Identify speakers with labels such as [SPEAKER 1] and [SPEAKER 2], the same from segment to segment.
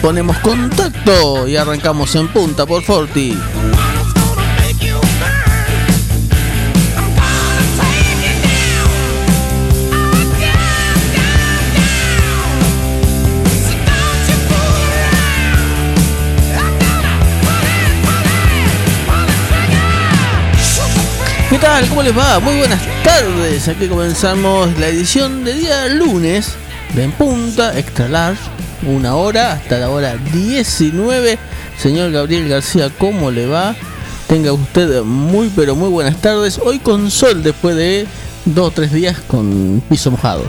[SPEAKER 1] Ponemos contacto y arrancamos en punta por Forti. ¿Qué tal? ¿Cómo les va? Muy buenas tardes. Aquí comenzamos la edición de día lunes de En Punta Extra Large una hora hasta la hora 19. Señor Gabriel García, ¿cómo le va? Tenga usted muy pero muy buenas tardes. Hoy con sol después de dos o tres días con piso mojado.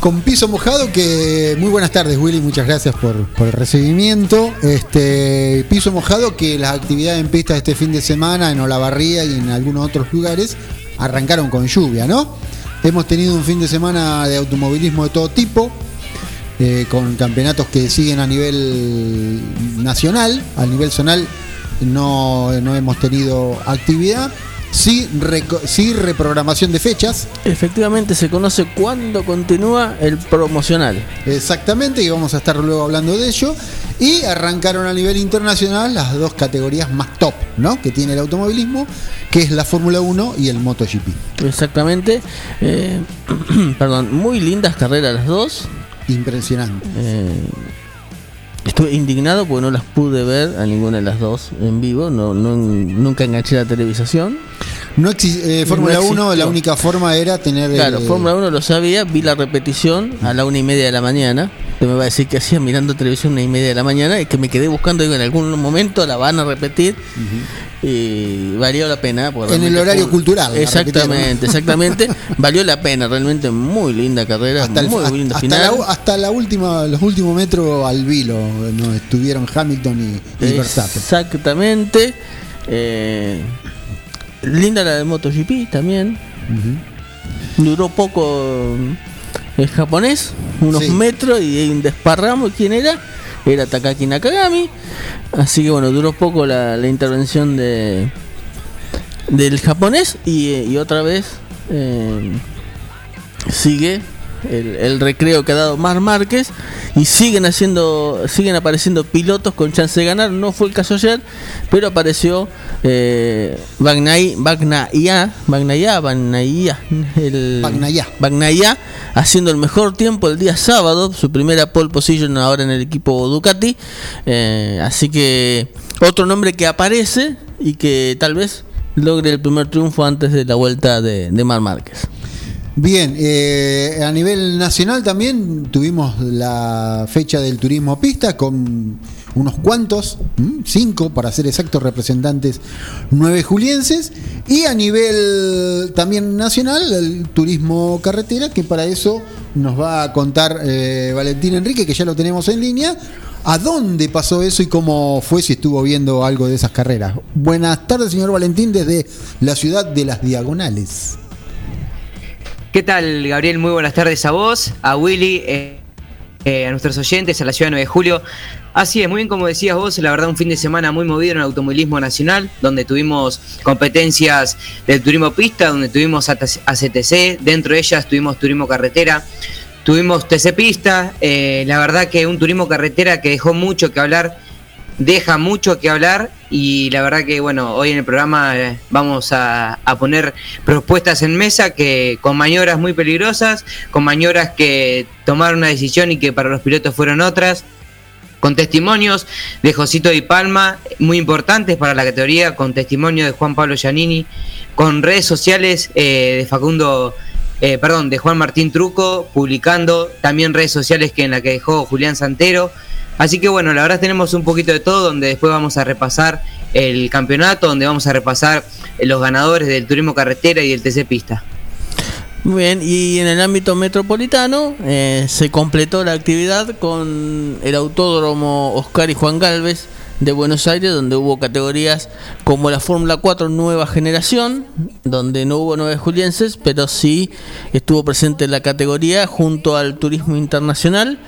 [SPEAKER 2] Con piso mojado, que muy buenas tardes Willy, muchas gracias por, el recibimiento. Este piso mojado que las actividades en pista este fin de semana en Olavarría y en algunos otros lugares arrancaron con lluvia, ¿no? Hemos tenido un fin de semana de automovilismo de todo tipo, eh, con campeonatos que siguen a nivel nacional, a nivel zonal no, hemos tenido actividad. Sí, sí, reprogramación de fechas.
[SPEAKER 1] Efectivamente, se conoce cuándo continúa el promocional.
[SPEAKER 2] Exactamente, y vamos a estar luego hablando de ello. Y arrancaron a nivel internacional las dos categorías más top, ¿no? Que tiene el automovilismo, que es la Fórmula 1 y el MotoGP.
[SPEAKER 1] Exactamente. Eh, perdón, muy lindas carreras las dos.
[SPEAKER 2] Impresionante. Eh,
[SPEAKER 1] estuve indignado porque no las pude ver a ninguna de las dos en vivo. No, nunca enganché la televisación.
[SPEAKER 2] No eh, Fórmula 1, la única forma era tener.
[SPEAKER 1] Claro, Fórmula 1 lo sabía, vi la repetición a la una y media de la mañana. Me va a decir que hacía mirando televisión una y media de la mañana y que me quedé buscando, digo, en algún momento la van a repetir y valió la pena.
[SPEAKER 2] En el horario cultural.
[SPEAKER 1] Exactamente, exactamente. valió la pena, realmente muy linda carrera, hasta muy linda
[SPEAKER 2] final. La, hasta la última, los últimos metros al vilo no estuvieron Hamilton y, Verstappen.
[SPEAKER 1] Exactamente. Eh, linda la de MotoGP también. Duró poco el japonés, unos metros y hay un desparramo. ¿Quién era? Era Takaki Nakagami. Así que bueno, duró poco la, intervención de del japonés y, otra vez eh, sigue el, recreo que ha dado Mar Márquez y siguen haciendo siguen apareciendo pilotos con chance de ganar. No fue el caso ayer pero apareció eh, Bagnaya Bagnaya el haciendo el mejor tiempo el día sábado su primera pole position ahora en el equipo Ducati. Eh, así que otro nombre que aparece y que tal vez logre el primer triunfo antes de la vuelta de, de Mar Márquez
[SPEAKER 2] Bien, eh, a nivel nacional también tuvimos la fecha del turismo pista con unos cuantos, cinco para ser exactos representantes, nueve julienses, y a nivel también nacional el turismo carretera, que para eso nos va a contar eh, Valentín Enrique, que ya lo tenemos en línea. ¿A dónde pasó eso y cómo fue si estuvo viendo algo de esas carreras? Buenas tardes, señor Valentín, desde la ciudad de las Diagonales.
[SPEAKER 3] ¿Qué tal, Gabriel? Muy buenas tardes a vos, a Willy, eh, eh, a nuestros oyentes, a la ciudad de 9 de julio. Así es, muy bien como decías vos, la verdad un fin de semana muy movido en el automovilismo nacional, donde tuvimos competencias del turismo pista, donde tuvimos ACTC, dentro de ellas tuvimos turismo carretera, tuvimos TC pista, eh, la verdad que un turismo carretera que dejó mucho que hablar deja mucho que hablar y la verdad que bueno, hoy en el programa eh, vamos a, poner propuestas en mesa que con maniobras muy peligrosas, con maniobras que tomaron una decisión y que para los pilotos fueron otras. con testimonios de Josito Di Palma, muy importantes para la categoría, con testimonio de Juan Pablo Giannini, con redes sociales eh, de Facundo, eh, perdón, de Juan Martín Truco, publicando también redes sociales que en la que dejó Julián Santero. Así que bueno, la verdad tenemos un poquito de todo, donde después vamos a repasar el campeonato, donde vamos a repasar los ganadores del turismo carretera y del TC Pista.
[SPEAKER 1] Muy bien, y en el ámbito metropolitano eh, se completó la actividad con el autódromo Oscar y Juan Galvez de Buenos Aires, donde hubo categorías como la Fórmula 4 Nueva Generación, donde no hubo nueve julienses, pero sí estuvo presente la categoría junto al Turismo Internacional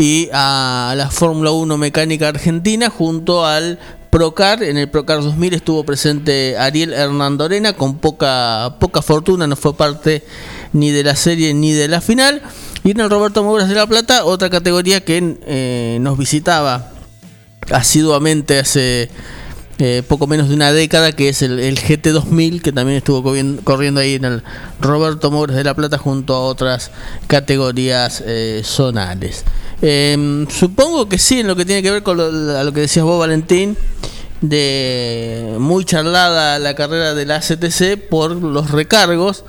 [SPEAKER 1] y a la Fórmula 1 Mecánica Argentina junto al Procar, en el Procar 2000 estuvo presente Ariel Hernandorena con poca, poca fortuna, no fue parte ni de la serie ni de la final. Y en el Roberto Moguras de La Plata, otra categoría que eh, nos visitaba asiduamente hace eh, poco menos de una década, que es el, GT2000, que también estuvo corriendo, ahí en el Roberto Moguras de La Plata junto a otras categorías eh, zonales. Em, supongo que sí, en lo que tiene que ver con lo, que decías vos, Valentín, de muy charlada la carrera de la ACTC por los recargos.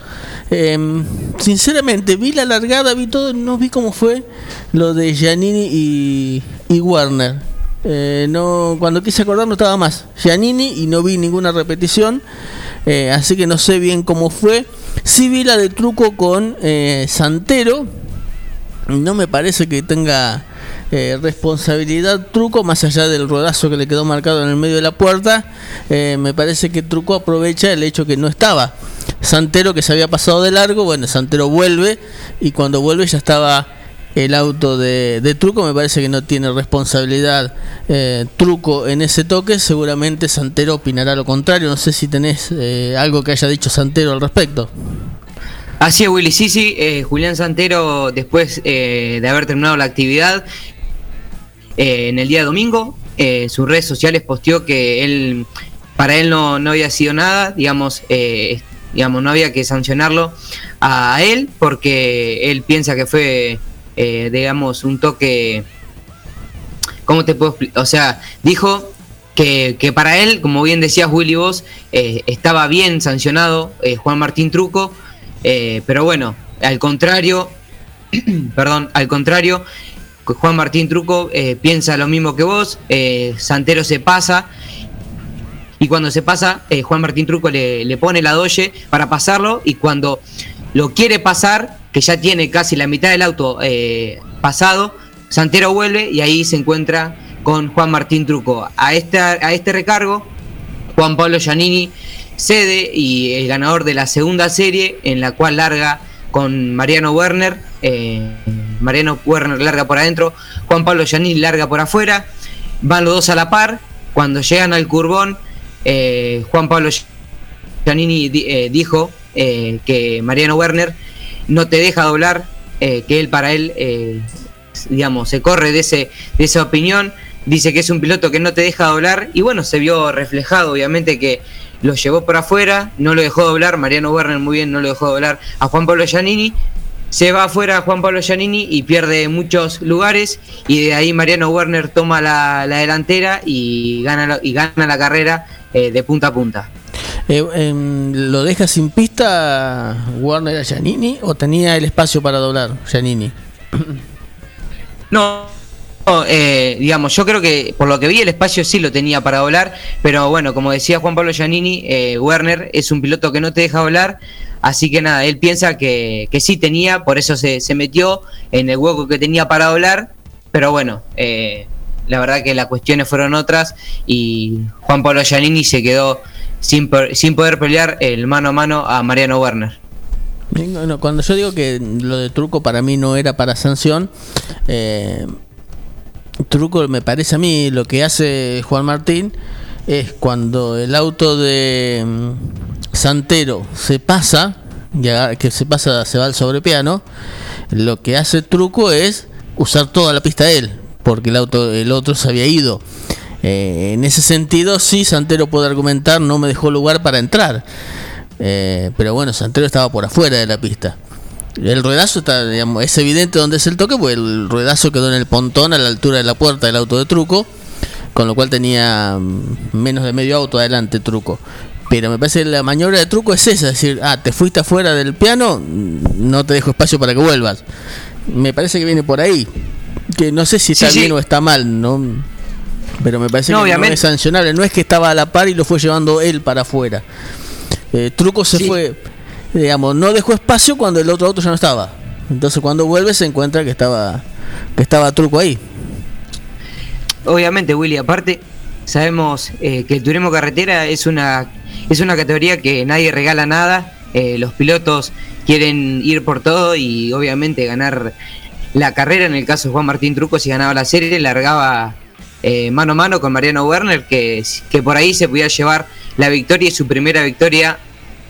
[SPEAKER 1] Em, sinceramente, vi la largada, vi todo, no vi cómo fue lo de Giannini y, y Warner. Eh, no, cuando quise acordar no estaba más Giannini y no vi ninguna repetición. Eh, así que no sé bien cómo fue. Sí vi la de truco con eh, Santero no me parece que tenga responsabilidad Truco, más allá del rodazo que le quedó marcado en el medio de la puerta, me parece que Truco aprovecha el hecho que no estaba. Santero que se había pasado de largo, bueno, Santero vuelve y cuando vuelve ya estaba el auto de, Truco, me parece que no tiene responsabilidad eh, Truco en ese toque, seguramente Santero opinará lo contrario, no sé si tenés algo que haya dicho Santero al respecto.
[SPEAKER 3] Así es, Willy. Sí, sí, eh, Julián Santero, después eh, de haber terminado la actividad, eh, en el día domingo, sus redes sociales posteó que él, para él no, no había sido nada, digamos, digamos, no había que sancionarlo a él, porque él piensa que fue, digamos, un toque. ¿Cómo te puedo explicar? O sea, dijo que, que, para él, como bien decías Willy vos, estaba bien sancionado Juan Martín Truco eh, pero bueno, al contrario, perdón, al contrario, Juan Martín Truco eh, piensa lo mismo que vos, eh, Santero se pasa y cuando se pasa, Juan Martín Truco le, pone la doye para pasarlo y cuando lo quiere pasar, que ya tiene casi la mitad del auto pasado, Santero vuelve y ahí se encuentra con Juan Martín Truco. A este, a este recargo, Juan Pablo Giannini sede y el ganador de la segunda serie, en la cual larga con Mariano Werner. Eh, Mariano Werner larga por adentro, Juan Pablo Giannini larga por afuera. Van los dos a la par. Cuando llegan al curbón, eh, Juan Pablo Giannini eh, dijo que Mariano Werner no te deja doblar, que él para él, digamos, se corre de, ese, de esa opinión. Dice que es un piloto que no te deja doblar y bueno, se vio reflejado obviamente que lo llevó por afuera, no lo dejó doblar, Mariano Werner muy bien no lo dejó doblar a Juan Pablo Giannini, se va afuera Juan Pablo Giannini y pierde muchos lugares y de ahí Mariano Werner toma la, delantera y gana, la, y gana la carrera eh, de punta a punta.
[SPEAKER 1] Eh, em, ¿Lo deja sin pista Werner a Giannini o tenía el espacio para doblar Giannini?
[SPEAKER 3] No, eh, digamos, yo creo que por lo que vi el espacio sí lo tenía para volar, pero bueno, como decía Juan Pablo Giannini, eh, Werner es un piloto que no te deja volar, así que nada, él piensa que, que sí tenía, por eso se, metió en el hueco que tenía para volar, pero bueno, eh, la verdad que las cuestiones fueron otras y Juan Pablo Giannini se quedó sin, sin poder pelear el mano a mano a Mariano Werner.
[SPEAKER 1] cuando yo digo que lo de truco para mí no era para sanción, eh, truco, me parece a mí, lo que hace Juan Martín es cuando el auto de mm, Santero se pasa, que se pasa, se va al sobrepiano, lo que hace truco es usar toda la pista de él, porque el auto, el otro se había ido. Eh, en ese sentido, sí, Santero puede argumentar, no me dejó lugar para entrar. Eh, pero bueno, Santero estaba por afuera de la pista. El ruedazo está, digamos, es evidente dónde es el toque, porque el ruedazo quedó en el pontón a la altura de la puerta del auto de truco, con lo cual tenía mm, menos de medio auto adelante truco. Pero me parece que la maniobra de truco es esa, es decir, ah, te fuiste afuera del piano, mm, no te dejo espacio para que vuelvas. Me parece que viene por ahí. Que no sé si está bien o está mal, ¿no? Pero me parece que no es sancionable. No es que estaba a la par y lo fue llevando él para afuera. Eh, truco se fue, digamos, no dejó espacio cuando el otro auto ya no estaba. Entonces cuando vuelve se encuentra que estaba que estaba Truco ahí.
[SPEAKER 3] Obviamente, Willy, aparte sabemos eh, que el turismo carretera es una es una categoría que nadie regala nada. Eh, los pilotos quieren ir por todo y obviamente ganar la carrera. En el caso de Juan Martín Truco, si ganaba la serie, largaba eh, mano a mano con Mariano Werner, que, que por ahí se podía llevar la victoria y su primera victoria,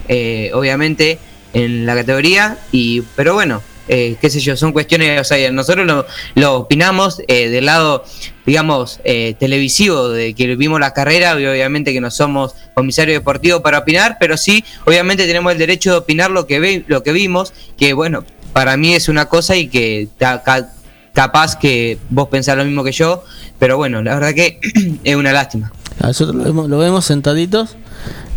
[SPEAKER 3] eh, obviamente, en la categoría. Y, pero bueno, eh, qué sé yo, son cuestiones, o sea, nosotros lo, lo opinamos del lado, digamos, televisivo, de que vimos la carrera, y obviamente que no somos comisario deportivo para opinar, pero sí, obviamente tenemos el derecho de opinar lo que, ve, lo que vimos, que bueno, para mí es una cosa y que capaz que vos pensás lo mismo que yo, pero bueno, la verdad que es una lástima.
[SPEAKER 1] Nosotros lo vemos, sentaditos,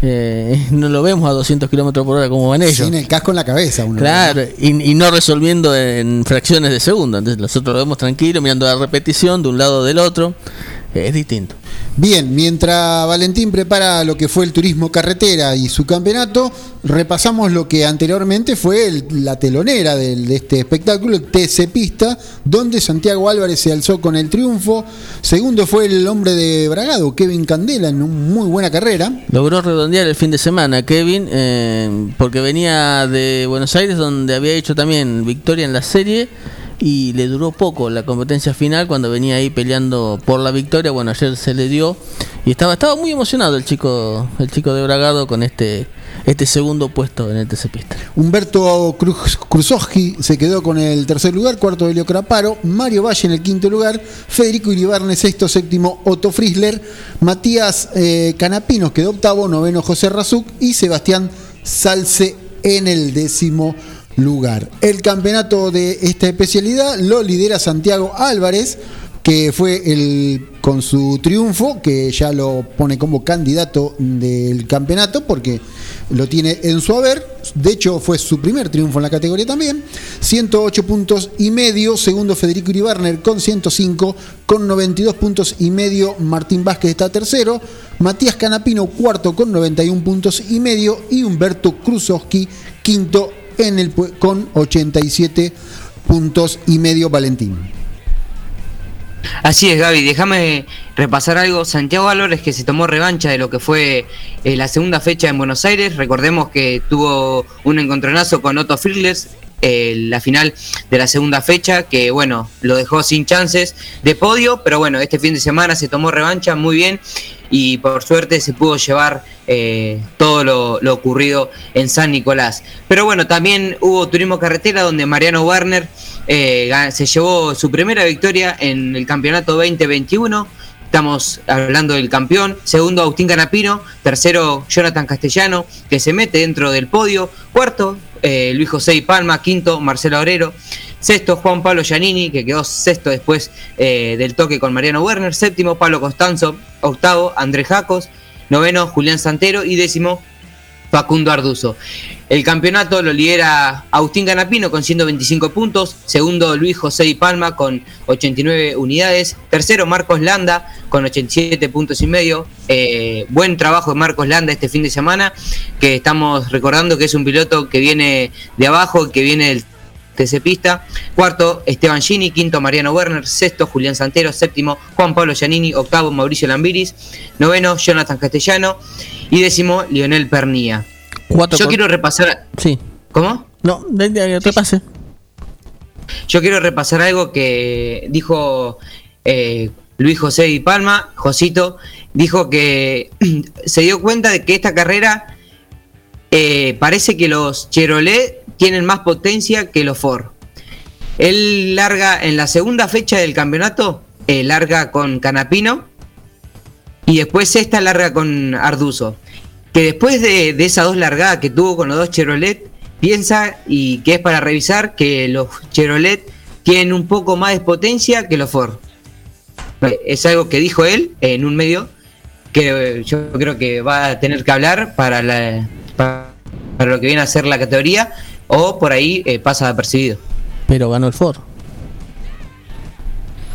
[SPEAKER 1] eh, no lo vemos a 200 kilómetros por hora como van ellos.
[SPEAKER 2] Sin el casco en la cabeza.
[SPEAKER 1] claro, y, no resolviendo en fracciones de segundo. Entonces nosotros lo vemos tranquilo, mirando la repetición de un lado o del otro. Es distinto.
[SPEAKER 2] Bien, mientras Valentín prepara lo que fue el turismo carretera y su campeonato, repasamos lo que anteriormente fue la telonera de, este espectáculo, TC Pista, donde Santiago Álvarez se alzó con el triunfo. Segundo fue el hombre de Bragado, Kevin Candela, en una muy buena carrera.
[SPEAKER 1] Logró redondear el fin de semana, Kevin, eh, porque venía de Buenos Aires, donde había hecho también victoria en la serie y le duró poco la competencia final cuando venía ahí peleando por la victoria. Bueno, ayer se le dio y estaba estaba muy emocionado el chico el chico de Bragado con este este segundo puesto en el TC Pista.
[SPEAKER 2] Humberto Cruz, se quedó con el tercer lugar, cuarto Helio Craparo, Mario Valle en el quinto lugar, Federico Iribarne sexto, séptimo Otto Frisler, Matías eh, Canapinos quedó octavo, noveno José Razuk y Sebastián Salce en el décimo lugar. El campeonato de esta especialidad lo lidera Santiago Álvarez, que fue el con su triunfo, que ya lo pone como candidato del campeonato, porque lo tiene en su haber. De hecho, fue su primer triunfo en la categoría también. 108 puntos y medio. Segundo, Federico Uribarner con 105. Con 92 puntos y medio, Martín Vázquez está tercero. Matías Canapino, cuarto, con 91 puntos y medio. Y Humberto Krusowski, quinto en el, con 87 puntos y medio Valentín.
[SPEAKER 3] Así es, Gaby. Déjame repasar algo. Santiago Álvarez que se tomó revancha de lo que fue eh, la segunda fecha en Buenos Aires. Recordemos que tuvo un encontronazo con Otto Firles la final de la segunda fecha, que bueno, lo dejó sin chances de podio, pero bueno, este fin de semana se tomó revancha muy bien y por suerte se pudo llevar eh, todo lo, ocurrido en San Nicolás. Pero bueno, también hubo turismo carretera donde Mariano Werner eh, se llevó su primera victoria en el campeonato 2021. Estamos hablando del campeón. Segundo, Agustín Canapino. Tercero, Jonathan Castellano, que se mete dentro del podio. Cuarto, eh, Luis José y Palma. Quinto, Marcelo Obrero. Sexto, Juan Pablo Giannini, que quedó sexto después eh, del toque con Mariano Werner. Séptimo, Pablo Costanzo. Octavo, Andrés Jacos. Noveno, Julián Santero. Y décimo, Facundo Arduzo. El campeonato lo lidera Agustín Ganapino con 125 puntos, segundo Luis José y Palma con 89 unidades, tercero Marcos Landa con 87 puntos y medio. Eh, buen trabajo de Marcos Landa este fin de semana, que estamos recordando que es un piloto que viene de abajo, que viene del TC Pista. Cuarto, Esteban Gini. Quinto, Mariano Werner. Sexto, Julián Santero. Séptimo, Juan Pablo Giannini. Octavo, Mauricio Lambiris. Noveno, Jonathan Castellano. Y décimo, Lionel Pernía. Yo quiero repasar.
[SPEAKER 1] Sí.
[SPEAKER 3] ¿Cómo?
[SPEAKER 1] No, repase.
[SPEAKER 3] Yo quiero repasar algo que dijo eh, Luis José y Palma, Josito, dijo que se dio cuenta de que esta carrera eh, parece que los Chevrolet tienen más potencia que los Ford. Él larga en la segunda fecha del campeonato, eh, larga con Canapino y después esta larga con Arduzo. Que después de, esas dos largadas que tuvo con los dos Chevrolet, piensa y que es para revisar que los Chevrolet tienen un poco más de potencia que los Ford. Es algo que dijo él en un medio que yo creo que va a tener que hablar para, la, para, lo que viene a ser la categoría o por ahí eh, pasa apercibido.
[SPEAKER 1] Pero ganó el Ford.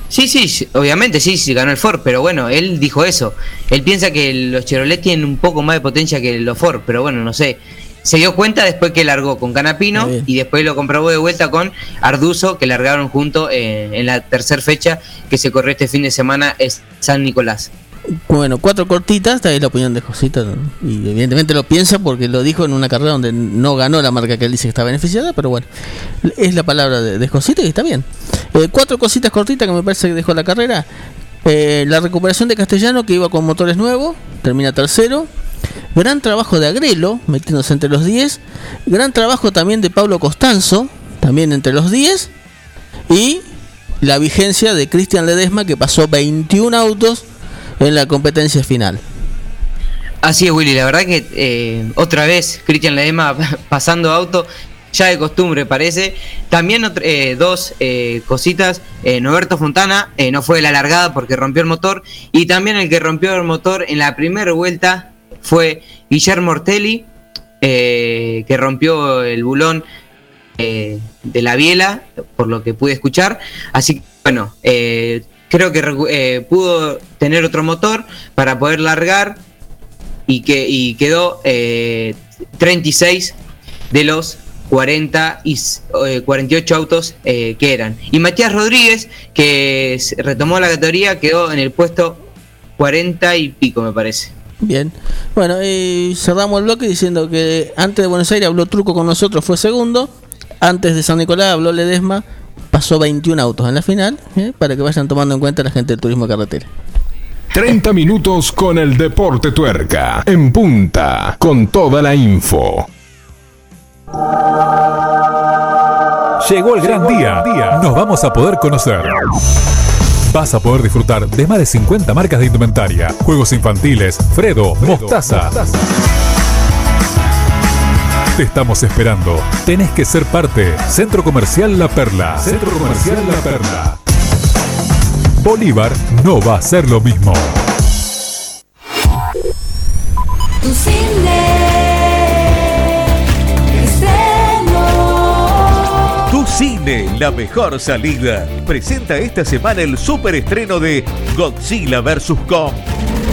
[SPEAKER 3] Sí, sí, obviamente sí, sí ganó el Ford, pero bueno, él dijo eso. Él piensa que los Chevrolet tienen un poco más de potencia que los Ford, pero bueno, no sé. Se dio cuenta después que largó con Canapino y después lo comprobó de vuelta con Arduzo, que largaron junto eh, en la tercera fecha que se corrió este fin de semana es San Nicolás.
[SPEAKER 1] Bueno, cuatro cortitas, está ahí la opinión de Josita. Y evidentemente lo piensa porque lo dijo en una carrera donde no ganó la marca que él dice que está beneficiada, pero bueno, es la palabra de, Josita y está bien. Eh, cuatro cositas cortitas que me parece que dejó la carrera. Eh, la recuperación de Castellano que iba con motores nuevos, termina tercero. Gran trabajo de Agrelo, metiéndose entre los 10. Gran trabajo también de Pablo Costanzo, también entre los 10. Y la vigencia de Cristian Ledesma, que pasó 21 autos en la competencia final.
[SPEAKER 3] Así es, Willy. La verdad que eh, otra vez Cristian Ledema pasando auto, ya de costumbre parece. También eh, dos eh, cositas. Noberto Fontana no fue la largada porque rompió el motor. Y también el que rompió el motor en la primera vuelta fue Guillermo Ortelli, que rompió el bulón de la biela, por lo que pude escuchar. Así que, bueno, creo que eh, pudo tener otro motor para poder largar y que y quedó 36 eh, de los 40 y 48 eh, autos que eran. Y Matías Rodríguez, que retomó la categoría, quedó en el puesto 40 y pico, me parece.
[SPEAKER 1] Bien, bueno, y cerramos el bloque diciendo que antes de Buenos Aires habló Truco con nosotros, fue segundo. Antes de San Nicolás habló Ledesma, pasó 21 autos en la final, ¿eh? para que vayan tomando en cuenta la gente del turismo de carretera.
[SPEAKER 4] 30 minutos con el deporte tuerca, en punta, con toda la info.
[SPEAKER 5] Llegó el gran día. Nos vamos a poder conocer. Vas a poder disfrutar de más de 50 marcas de indumentaria, juegos infantiles, Fredo, Mostaza. Te estamos esperando. Tenés que ser parte. Centro Comercial La Perla. Centro Comercial La Perla. Bolívar no va a ser lo mismo.
[SPEAKER 6] Tu cine.
[SPEAKER 5] Tu cine, la mejor salida. Presenta esta semana el super estreno de Godzilla vs. Kong.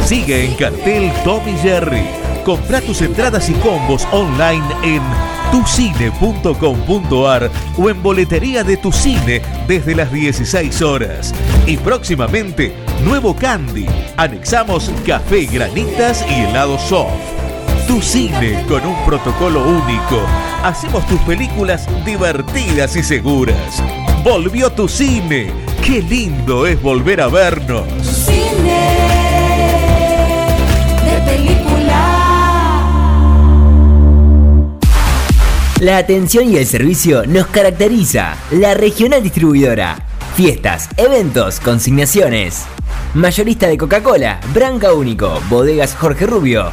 [SPEAKER 5] Sigue en cartel Tommy Jerry Compra tus entradas y combos online en tucine.com.ar o en boletería de tu cine desde las 16 horas. Y próximamente, nuevo Candy. Anexamos café, granitas y helado soft. Tu cine con un protocolo único. Hacemos tus películas divertidas y seguras. Volvió tu cine. Qué lindo es volver a vernos.
[SPEAKER 7] La atención y el servicio nos caracteriza. La regional distribuidora. Fiestas, eventos, consignaciones. Mayorista de Coca-Cola, Branca Único, Bodegas Jorge Rubio,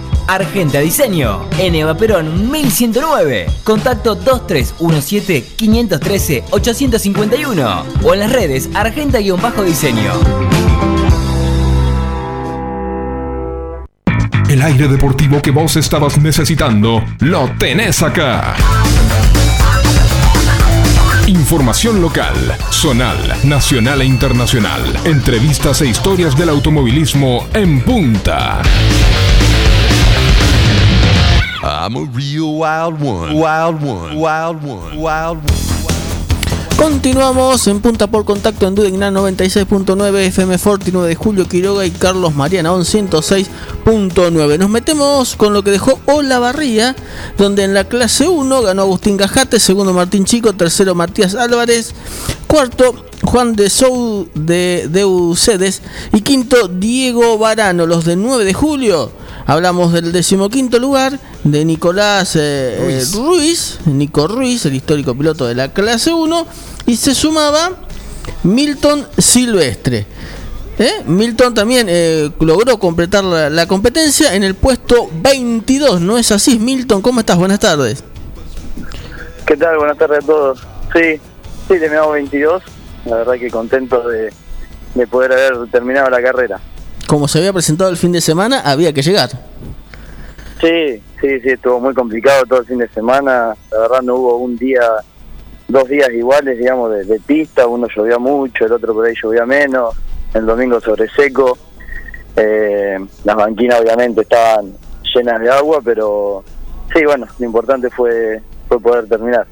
[SPEAKER 7] Argenta Diseño. En Eva Perón 1109. Contacto 2317-513-851. O en las redes Argenta-Diseño.
[SPEAKER 4] El aire deportivo que vos estabas necesitando, lo tenés acá. Información local, zonal, nacional e internacional. Entrevistas e historias del automovilismo en punta.
[SPEAKER 8] I'm a real wild one. Wild one. Wild one. Wild one.
[SPEAKER 1] Continuamos en Punta por Contacto en Dudignan 96.9, FM Forti 9 de Julio Quiroga y Carlos Mariana 106.9. Nos metemos con lo que dejó Olavarría, donde en la clase 1 ganó Agustín Gajate, segundo Martín Chico, tercero Matías Álvarez, cuarto Juan de Sou de Deucedes y quinto Diego Varano, los de 9 de julio. Hablamos del decimoquinto lugar de Nicolás eh,
[SPEAKER 2] Ruiz.
[SPEAKER 1] Ruiz, Nico Ruiz, el histórico piloto de la clase 1, y se sumaba Milton Silvestre. ¿Eh? Milton también eh, logró completar la, la competencia en el puesto 22, ¿no es así? Milton, ¿cómo estás? Buenas tardes.
[SPEAKER 9] ¿Qué tal? Buenas tardes a todos. Sí, sí, terminamos 22. La verdad que contento de, de poder haber terminado la carrera.
[SPEAKER 1] Como se había presentado el fin de semana, había que llegar.
[SPEAKER 9] Sí, sí, sí, estuvo muy complicado todo el fin de semana. La verdad no hubo un día, dos días iguales, digamos, de, de pista. Uno llovía mucho, el otro por ahí llovía menos. El domingo sobre seco. Eh, las banquinas obviamente estaban llenas de agua, pero sí, bueno, lo importante fue, fue poder terminar.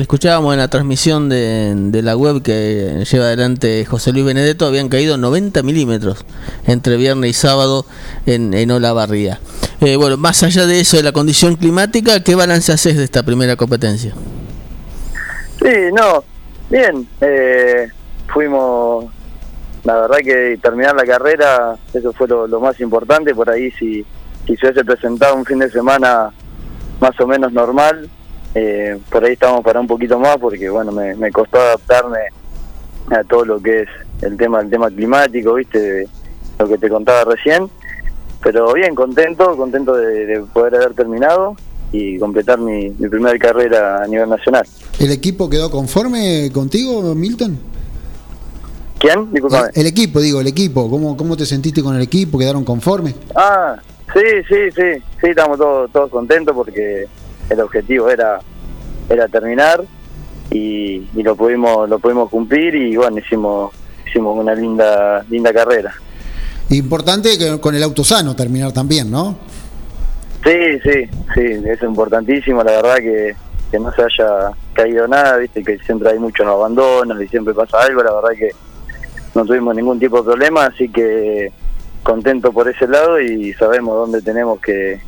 [SPEAKER 1] Escuchábamos en la transmisión de, de la web que lleva adelante José Luis Benedetto, habían caído 90 milímetros entre viernes y sábado en, en Olavarría. Eh, bueno, más allá de eso, de la condición climática, ¿qué balance haces de esta primera competencia?
[SPEAKER 9] Sí, no, bien. Eh, fuimos, la verdad que terminar la carrera, eso fue lo, lo más importante. Por ahí, si, si se hubiese presentado un fin de semana más o menos normal, eh, por ahí estábamos para un poquito más, porque bueno, me, me costó adaptarme a todo lo que es el tema, el tema climático, viste, lo que te contaba recién. Pero bien, contento, contento de, de poder haber terminado y completar mi, mi primera carrera a nivel nacional.
[SPEAKER 2] ¿El equipo quedó conforme contigo, Milton?
[SPEAKER 9] ¿Quién? Disculpame.
[SPEAKER 2] El equipo, digo, el equipo. ¿Cómo, ¿Cómo te sentiste con el equipo? ¿Quedaron conformes?
[SPEAKER 9] Ah, sí, sí, sí, sí, estamos todos, todos contentos porque el objetivo era, era terminar y, y lo pudimos, lo pudimos cumplir y bueno, hicimos, hicimos una linda linda carrera.
[SPEAKER 2] Importante que con el auto sano terminar también, ¿no?
[SPEAKER 9] Sí, sí, sí, es importantísimo, la verdad que, que no se haya caído nada, viste que siempre hay muchos abandonos y siempre pasa algo, la verdad que no tuvimos ningún tipo de problema, así que contento por ese lado y sabemos dónde tenemos que,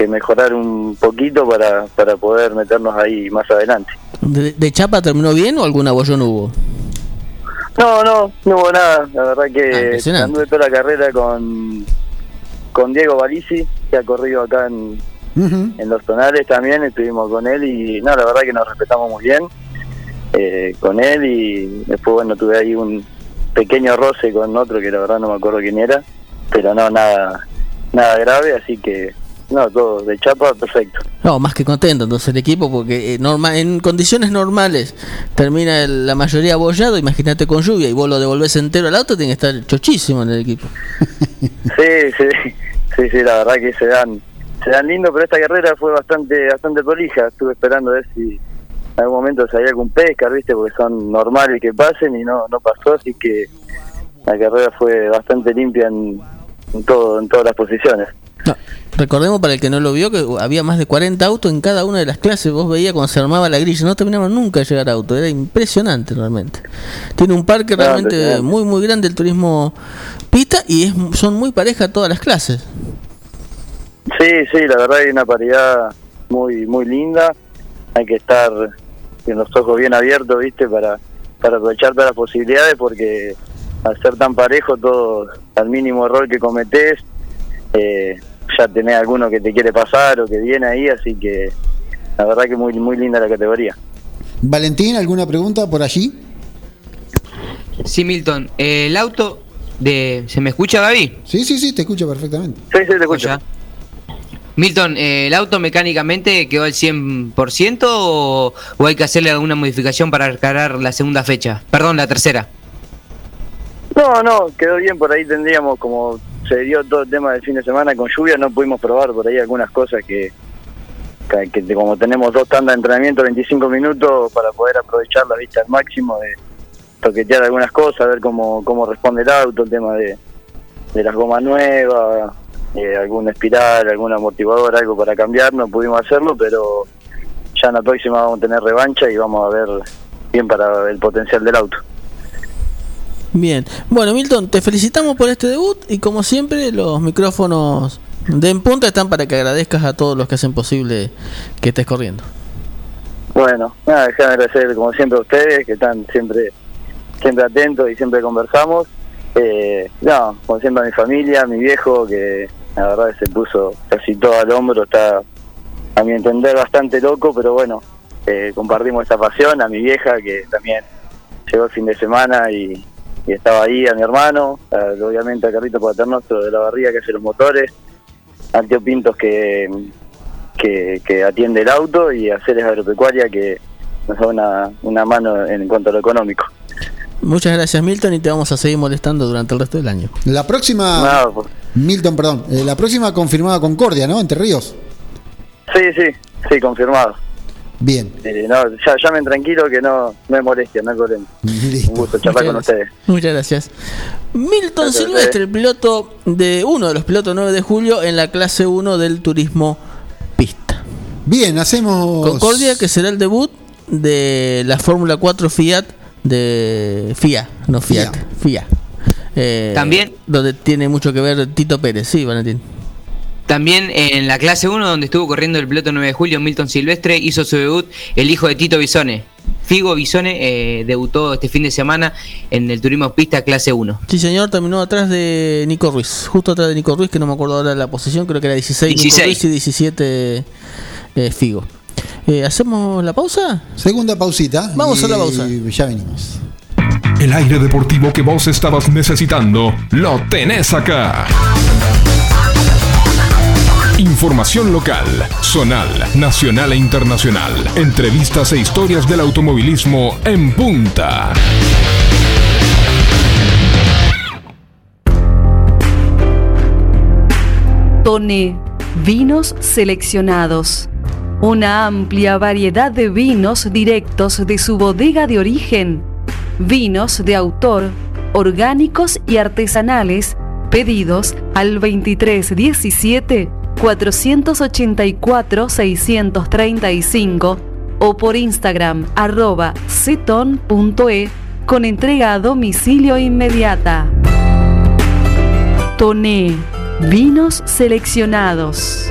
[SPEAKER 9] que mejorar un poquito para, para poder meternos ahí más adelante.
[SPEAKER 1] ¿De, de Chapa terminó bien o algún abollón hubo?
[SPEAKER 9] No, no, no hubo nada. La verdad que
[SPEAKER 1] Ah,
[SPEAKER 9] anduve toda la carrera con, con Diego Balisi, que ha corrido acá en, en los tonales también, estuvimos con él y no, la verdad que nos respetamos muy bien eh, con él y después bueno tuve ahí un pequeño roce con otro que la verdad no me acuerdo quién era, pero no, nada, nada grave, así que no, todo de chapa, perfecto.
[SPEAKER 1] No, más que contento entonces el equipo porque eh, norma- en condiciones normales termina el- la mayoría abollado, imagínate con lluvia y vos lo devolvés entero al auto, tiene que estar chochísimo en el equipo.
[SPEAKER 9] Sí, sí, sí, sí, la verdad que se dan, se dan lindo, pero esta carrera fue bastante, bastante prolija. Estuve esperando a ver si en algún momento salía algún pescar, viste, porque son normales que pasen y no, no pasó, así que la carrera fue bastante limpia en, en todo, en todas las posiciones.
[SPEAKER 1] Recordemos para el que no lo vio que había más de 40 autos en cada una de las clases. Vos veías cuando se armaba la grilla, no terminaban nunca de llegar a auto. Era impresionante realmente. Tiene un parque realmente muy muy grande el turismo pista y es, son muy parejas todas las clases.
[SPEAKER 9] Sí, sí, la verdad hay una paridad muy, muy linda. Hay que estar con los ojos bien abiertos, viste, para, para aprovechar todas las posibilidades, porque al ser tan parejo, todo al mínimo error que cometés, eh, ya tenés alguno que te quiere pasar o que viene ahí, así que la verdad que muy, muy linda la categoría.
[SPEAKER 2] Valentín, ¿alguna pregunta por allí?
[SPEAKER 3] Sí, Milton, el auto de... ¿Se me escucha, Gaby?
[SPEAKER 2] Sí, sí, sí, te escucho perfectamente.
[SPEAKER 9] Sí, sí, te escucho.
[SPEAKER 3] Milton, eh, ¿el auto mecánicamente quedó al 100% o, o hay que hacerle alguna modificación para cargar la segunda fecha? Perdón, la tercera.
[SPEAKER 9] No, no, quedó bien, por ahí tendríamos, como se dio todo el tema del fin de semana con lluvia, no pudimos probar por ahí algunas cosas que, que, como tenemos dos tandas de entrenamiento, 25 minutos, para poder aprovechar la vista al máximo, de toquetear algunas cosas, ver cómo, cómo responde el auto, el tema de, de las gomas nuevas, eh, algún espiral, algún amortiguador, algo para cambiar, no pudimos hacerlo, pero ya en la próxima vamos a tener revancha y vamos a ver bien para el potencial del auto.
[SPEAKER 1] Bien, bueno Milton, te felicitamos por este debut y como siempre los micrófonos de En Punta están para que agradezcas a todos los que hacen posible que estés corriendo.
[SPEAKER 9] Bueno, nada, déjame agradecer como siempre a ustedes, que están siempre siempre atentos y siempre conversamos. Eh, no, como siempre a mi familia, a mi viejo, que la verdad se puso casi todo al hombro, está a mi entender bastante loco, pero bueno, eh, compartimos esta pasión, a mi vieja, que también llegó el fin de semana y, y estaba ahí, a mi hermano, a- obviamente a Carrito Paternostro de la Barriga, que hace los motores, a Tío Pintos, que que, que atiende el auto y a Ceres Agropecuaria que nos da una, una mano en cuanto a lo económico.
[SPEAKER 1] Muchas gracias Milton y te vamos a seguir molestando durante el resto del año.
[SPEAKER 2] La próxima.
[SPEAKER 9] Pues.
[SPEAKER 2] Milton, perdón. eh, la próxima confirmada Concordia, ¿no? Entre Ríos.
[SPEAKER 9] Sí, sí, sí, confirmado.
[SPEAKER 2] Bien.
[SPEAKER 9] Eh, no, ya, llamen tranquilo que no, no es molestia, no hay problema. Un gusto charlar con ustedes.
[SPEAKER 1] Muchas gracias. Milton
[SPEAKER 9] Gracias
[SPEAKER 1] Silvestre, el piloto de uno de los pilotos 9 de julio en la clase 1 del turismo
[SPEAKER 2] Bien, hacemos.
[SPEAKER 1] Concordia, que será el debut de la Fórmula 4 Fiat de FIA, no Fiat, FIA. Eh,
[SPEAKER 3] También-
[SPEAKER 1] Donde tiene mucho que ver Tito Pérez, sí, Valentín.
[SPEAKER 3] También en la clase 1, donde estuvo corriendo el piloto 9 de julio, Milton Silvestre, hizo su debut el hijo de Tito Bisone. Figo Bisone eh, debutó este fin de semana en el turismo pista clase 1.
[SPEAKER 1] Sí, señor, terminó atrás de Nico Ruiz, justo atrás de Nico Ruiz, que no me acuerdo ahora la posición, creo que era 16, Nico
[SPEAKER 3] 16.
[SPEAKER 1] Ruiz y 17 eh, Figo. Eh, ¿Hacemos la pausa?
[SPEAKER 2] Segunda pausita.
[SPEAKER 1] Vamos
[SPEAKER 2] y
[SPEAKER 1] a la pausa.
[SPEAKER 2] Ya venimos.
[SPEAKER 4] El aire deportivo que vos estabas necesitando lo tenés acá. Información local, zonal, nacional e internacional. Entrevistas e historias del automovilismo en punta.
[SPEAKER 10] Tone, vinos seleccionados. Una amplia variedad de vinos directos de su bodega de origen. Vinos de autor, orgánicos y artesanales, pedidos al 2317 484 635 o por Instagram arroba ceton.e con entrega a domicilio inmediata. Toné, vinos seleccionados.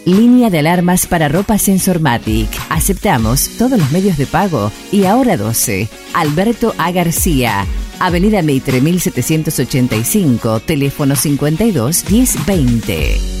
[SPEAKER 11] Línea de alarmas para ropa Sensormatic. Aceptamos todos los medios de pago y ahora 12. Alberto A. García. Avenida Mitre 1785, teléfono 52 1020.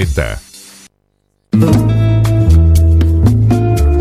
[SPEAKER 5] 2040.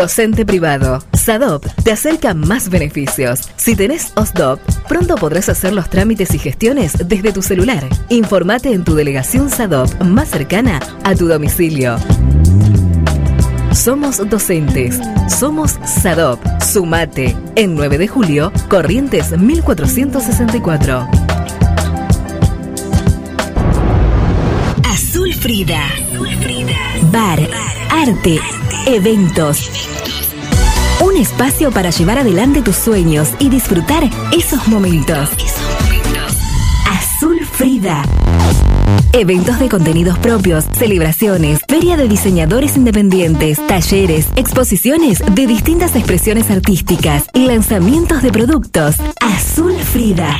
[SPEAKER 12] Docente privado. SADOP te acerca más beneficios. Si tenés OSDOP, pronto podrás hacer los trámites y gestiones desde tu celular. Informate en tu delegación SADOP más cercana a tu domicilio. Somos docentes. Somos SADOP. Sumate. En 9 de julio, Corrientes 1464.
[SPEAKER 6] Azul Frida. Bar, arte, eventos. Un espacio para llevar adelante tus sueños y disfrutar esos momentos. Azul Frida. Eventos de contenidos propios, celebraciones, feria de diseñadores independientes, talleres, exposiciones de distintas expresiones artísticas y lanzamientos de productos. Azul Frida.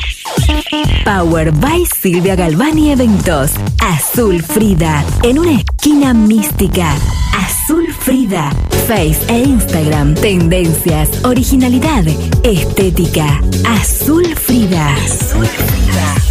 [SPEAKER 6] Power by Silvia Galvani Eventos. Azul Frida. En una esquina mística. Azul Frida. Face e Instagram. Tendencias, originalidad, estética. Azul Frida. Azul Frida.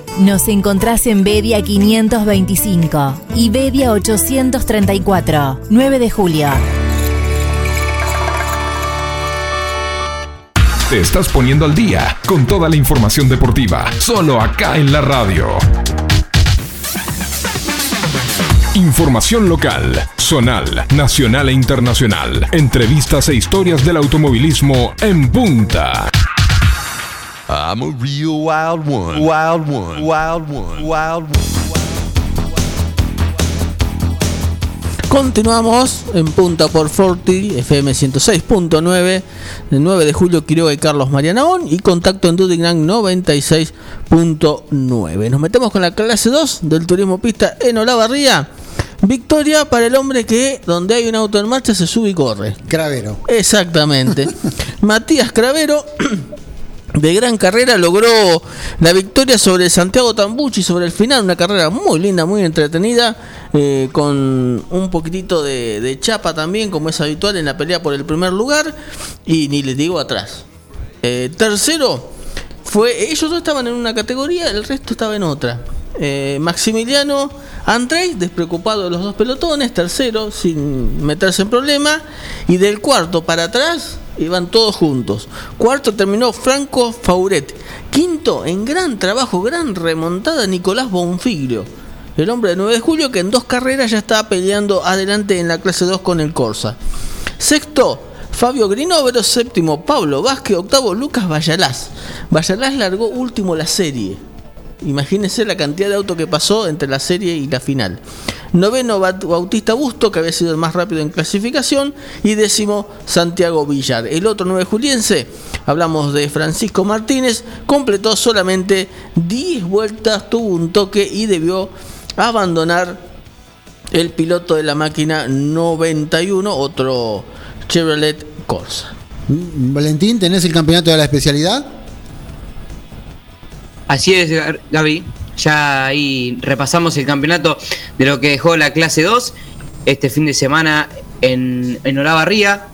[SPEAKER 13] Nos encontrás en Bedia 525 y Bedia 834, 9 de julio.
[SPEAKER 4] Te estás poniendo al día con toda la información deportiva, solo acá en la radio. Información local, zonal, nacional e internacional. Entrevistas e historias del automovilismo en punta.
[SPEAKER 8] I'm a real wild one. Wild one. Wild one. Wild one.
[SPEAKER 1] Continuamos en punta por Forti, FM 106.9, del 9 de julio, Quiroga y Carlos Marianaón, y contacto en Dudignan 96.9. Nos metemos con la clase 2 del turismo pista en Olavarría. Victoria para el hombre que donde hay un auto en marcha se sube y corre.
[SPEAKER 2] Cravero.
[SPEAKER 1] Exactamente. Matías Cravero de gran carrera logró la victoria sobre Santiago Tambucci sobre el final, una carrera muy linda, muy entretenida, eh, con un poquitito de, de chapa también, como es habitual en la pelea por el primer lugar, y ni les digo atrás. Eh, tercero, fue, ellos dos estaban en una categoría, el resto estaba en otra. Eh, Maximiliano Andrés, despreocupado de los dos pelotones, tercero, sin meterse en problema, y del cuarto para atrás iban todos juntos. Cuarto terminó Franco Fauret. Quinto, en gran trabajo, gran remontada, Nicolás Bonfiglio. El hombre de 9 de julio que en dos carreras ya estaba peleando adelante en la clase 2 con el Corsa. Sexto, Fabio Grinovero. Séptimo, Pablo Vázquez. Octavo, Lucas Vallalás. Vallalás largó último la serie. Imagínense la cantidad de auto que pasó entre la serie y la final. Noveno Bautista Busto, que había sido el más rápido en clasificación. Y décimo Santiago Villar. El otro 9 juliense, hablamos de Francisco Martínez, completó solamente 10 vueltas, tuvo un toque y debió abandonar el piloto de la máquina 91, otro Chevrolet Corsa.
[SPEAKER 2] Mm, Valentín, ¿tenés el campeonato de la especialidad?
[SPEAKER 3] Así es, Gaby. Ya ahí repasamos el campeonato de lo que dejó la clase 2 este fin de semana en, en Olavarría.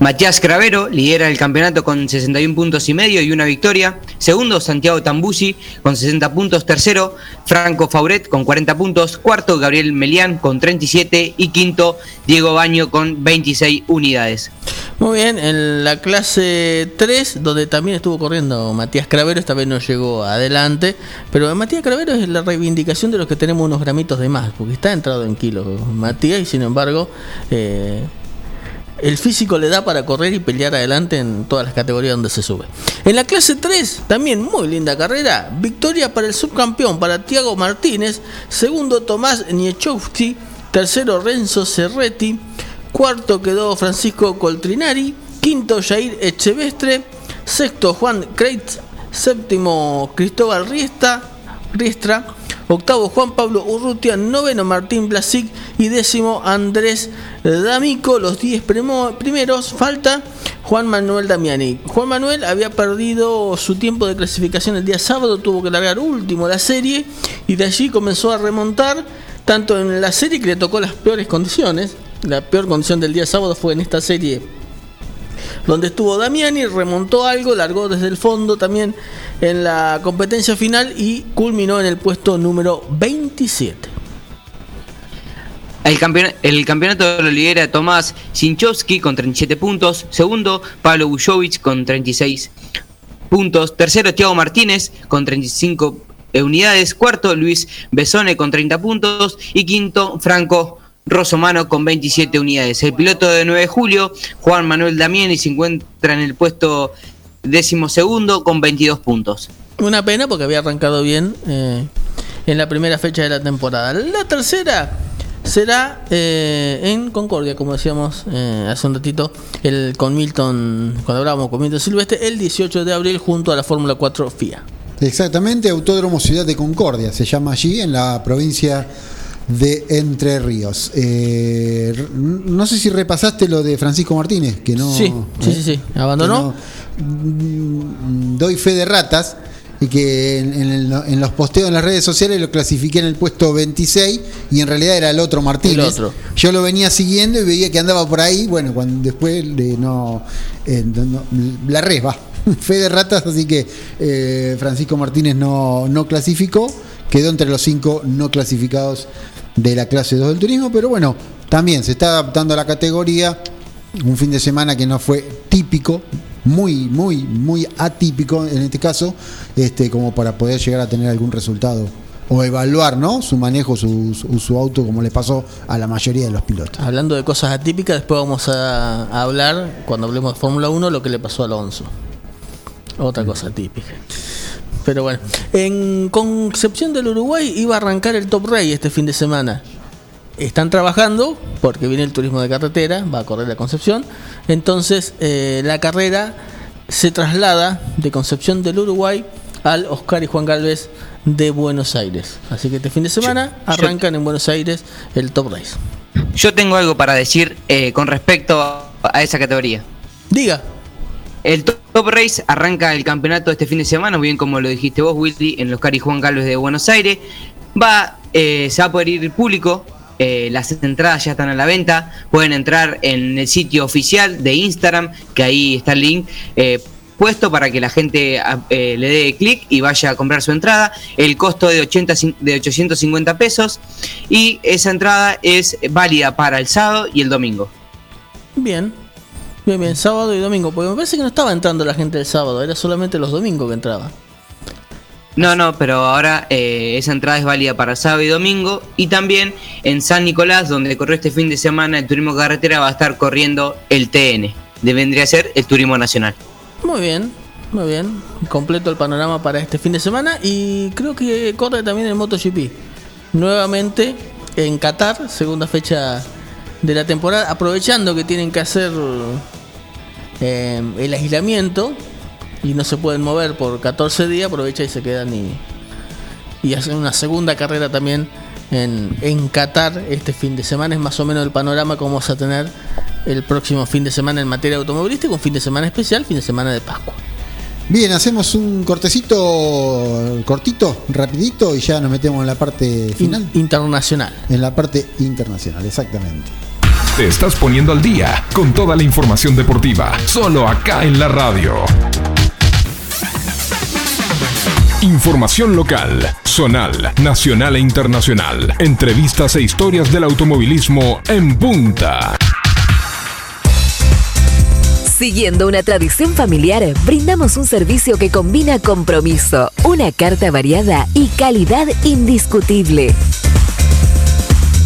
[SPEAKER 3] Matías Cravero lidera el campeonato con 61 puntos y medio y una victoria. Segundo, Santiago Tambusi con 60 puntos. Tercero, Franco Fauret con 40 puntos. Cuarto, Gabriel Melián con 37. Y quinto, Diego Baño con 26 unidades.
[SPEAKER 1] Muy bien, en la clase 3, donde también estuvo corriendo Matías Cravero, esta vez no llegó adelante, pero Matías Cravero es la reivindicación de los que tenemos unos gramitos de más, porque está entrado en kilos Matías y sin embargo eh, el físico le da para correr y pelear adelante en todas las categorías donde se sube. En la clase 3, también muy linda carrera, victoria para el subcampeón, para Tiago Martínez, segundo Tomás Niechowski, tercero Renzo Cerretti, Cuarto quedó Francisco Coltrinari. Quinto Jair Echevestre. Sexto Juan Kreitz. Séptimo Cristóbal Riestra. Octavo Juan Pablo Urrutia. Noveno Martín Blasic. Y décimo Andrés D'Amico. Los diez primeros. Falta Juan Manuel Damiani. Juan Manuel había perdido su tiempo de clasificación el día sábado. Tuvo que largar último la serie. Y de allí comenzó a remontar. Tanto en la serie que le tocó las peores condiciones la peor condición del día sábado fue en esta serie donde estuvo Damiani, remontó algo, largó desde el fondo también en la competencia final y culminó en el puesto número 27.
[SPEAKER 3] El, campeonato, el campeonato lo lidera Tomás Sinchowski con 37 puntos. Segundo, Pablo Bujovic con 36 puntos. Tercero, Thiago Martínez con 35 unidades. Cuarto, Luis Besone con 30 puntos. Y quinto, Franco Rosomano con 27 unidades. El piloto de 9 de julio, Juan Manuel Damiani, se encuentra en el puesto décimo segundo con 22 puntos.
[SPEAKER 1] Una pena porque había arrancado bien eh, en la primera fecha de la temporada. La tercera será eh, en Concordia, como decíamos eh, hace un ratito, el, con Milton, cuando hablábamos con Milton Silvestre, el 18 de abril junto a la Fórmula 4 FIA.
[SPEAKER 2] Exactamente, Autódromo Ciudad de Concordia, se llama allí, en la provincia de Entre Ríos. Eh, no sé si repasaste lo de Francisco Martínez, que no.
[SPEAKER 1] Sí, sí, sí, sí. abandonó.
[SPEAKER 2] No, doy fe de ratas y que en, en, en, los posteos en las redes sociales lo clasifiqué en el puesto 26 y en realidad era el otro Martínez.
[SPEAKER 1] El otro.
[SPEAKER 2] Yo lo venía siguiendo y veía que andaba por ahí. Bueno, cuando después de no, eh, no, la resba. fe de ratas, así que eh, Francisco Martínez no, no clasificó, quedó entre los cinco no clasificados de la clase 2 del turismo, pero bueno, también se está adaptando a la categoría, un fin de semana que no fue típico, muy, muy, muy atípico en este caso, este, como para poder llegar a tener algún resultado o evaluar ¿no? su manejo, su, su, su auto, como le pasó a la mayoría de los pilotos.
[SPEAKER 1] Hablando de cosas atípicas, después vamos a, a hablar, cuando hablemos de Fórmula 1, lo que le pasó a Alonso. Otra cosa típica. Pero bueno, en Concepción del Uruguay iba a arrancar el Top Rey este fin de semana. Están trabajando porque viene el turismo de carretera, va a correr la Concepción. Entonces eh, la carrera se traslada de Concepción del Uruguay al Oscar y Juan Galvez de Buenos Aires. Así que este fin de semana arrancan en Buenos Aires el Top Race.
[SPEAKER 3] Yo tengo algo para decir eh, con respecto a esa categoría.
[SPEAKER 1] Diga.
[SPEAKER 3] El Top Race arranca el campeonato este fin de semana, muy bien como lo dijiste vos, Willy, en los Cari Juan Galvez de Buenos Aires. Va, eh, se va a poder ir público, eh, las entradas ya están a la venta. Pueden entrar en el sitio oficial de Instagram, que ahí está el link. Eh, puesto para que la gente eh, le dé clic y vaya a comprar su entrada. El costo de, 80, de 850 pesos y esa entrada es válida para el sábado y el domingo.
[SPEAKER 1] Bien, bien, bien, sábado y domingo, porque me parece que no estaba entrando la gente el sábado, era solamente los domingos que entraba.
[SPEAKER 3] No, no, pero ahora eh, esa entrada es válida para sábado y domingo. Y también en San Nicolás, donde corrió este fin de semana el turismo carretera, va a estar corriendo el TN. Vendría a ser el turismo nacional.
[SPEAKER 1] Muy bien, muy bien. Completo el panorama para este fin de semana. Y creo que corre también el MotoGP. Nuevamente en Qatar, segunda fecha de la temporada. Aprovechando que tienen que hacer eh, el aislamiento y no se pueden mover por 14 días, aprovecha y se quedan y, y hacen una segunda carrera también en, en Qatar este fin de semana. Es más o menos el panorama que vamos a tener el próximo fin de semana en materia automovilística, un fin de semana especial, fin de semana de Pascua.
[SPEAKER 2] Bien, hacemos un cortecito cortito, rapidito y ya nos metemos en la parte final.
[SPEAKER 1] internacional.
[SPEAKER 2] En la parte internacional, exactamente.
[SPEAKER 4] Te estás poniendo al día con toda la información deportiva, solo acá en la radio. Información local, zonal, nacional e internacional. Entrevistas e historias del automovilismo en punta.
[SPEAKER 11] Siguiendo una tradición familiar, brindamos un servicio que combina compromiso, una carta variada y calidad indiscutible.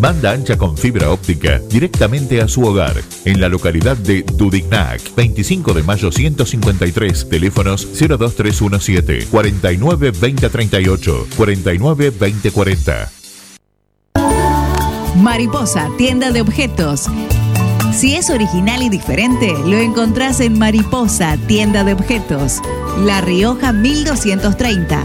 [SPEAKER 5] Banda ancha con fibra óptica directamente a su hogar, en la localidad de Dudignac, 25 de mayo 153, teléfonos 02317 49 2038, 49 2040.
[SPEAKER 14] Mariposa, tienda de objetos. Si es original y diferente, lo encontrás en Mariposa, tienda de objetos. La Rioja 1230.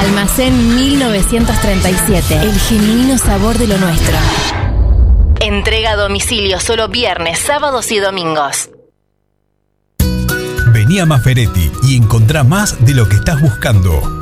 [SPEAKER 13] Almacén 1937. El genuino sabor de lo nuestro. Entrega a domicilio solo viernes, sábados y domingos.
[SPEAKER 15] Vení a Maferetti y encontrá más de lo que estás buscando.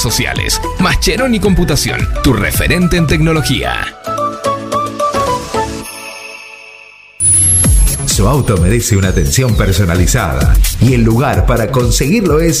[SPEAKER 16] sociales. Mascheroni Computación, tu referente en tecnología.
[SPEAKER 17] Su auto merece una atención personalizada y el lugar para conseguirlo es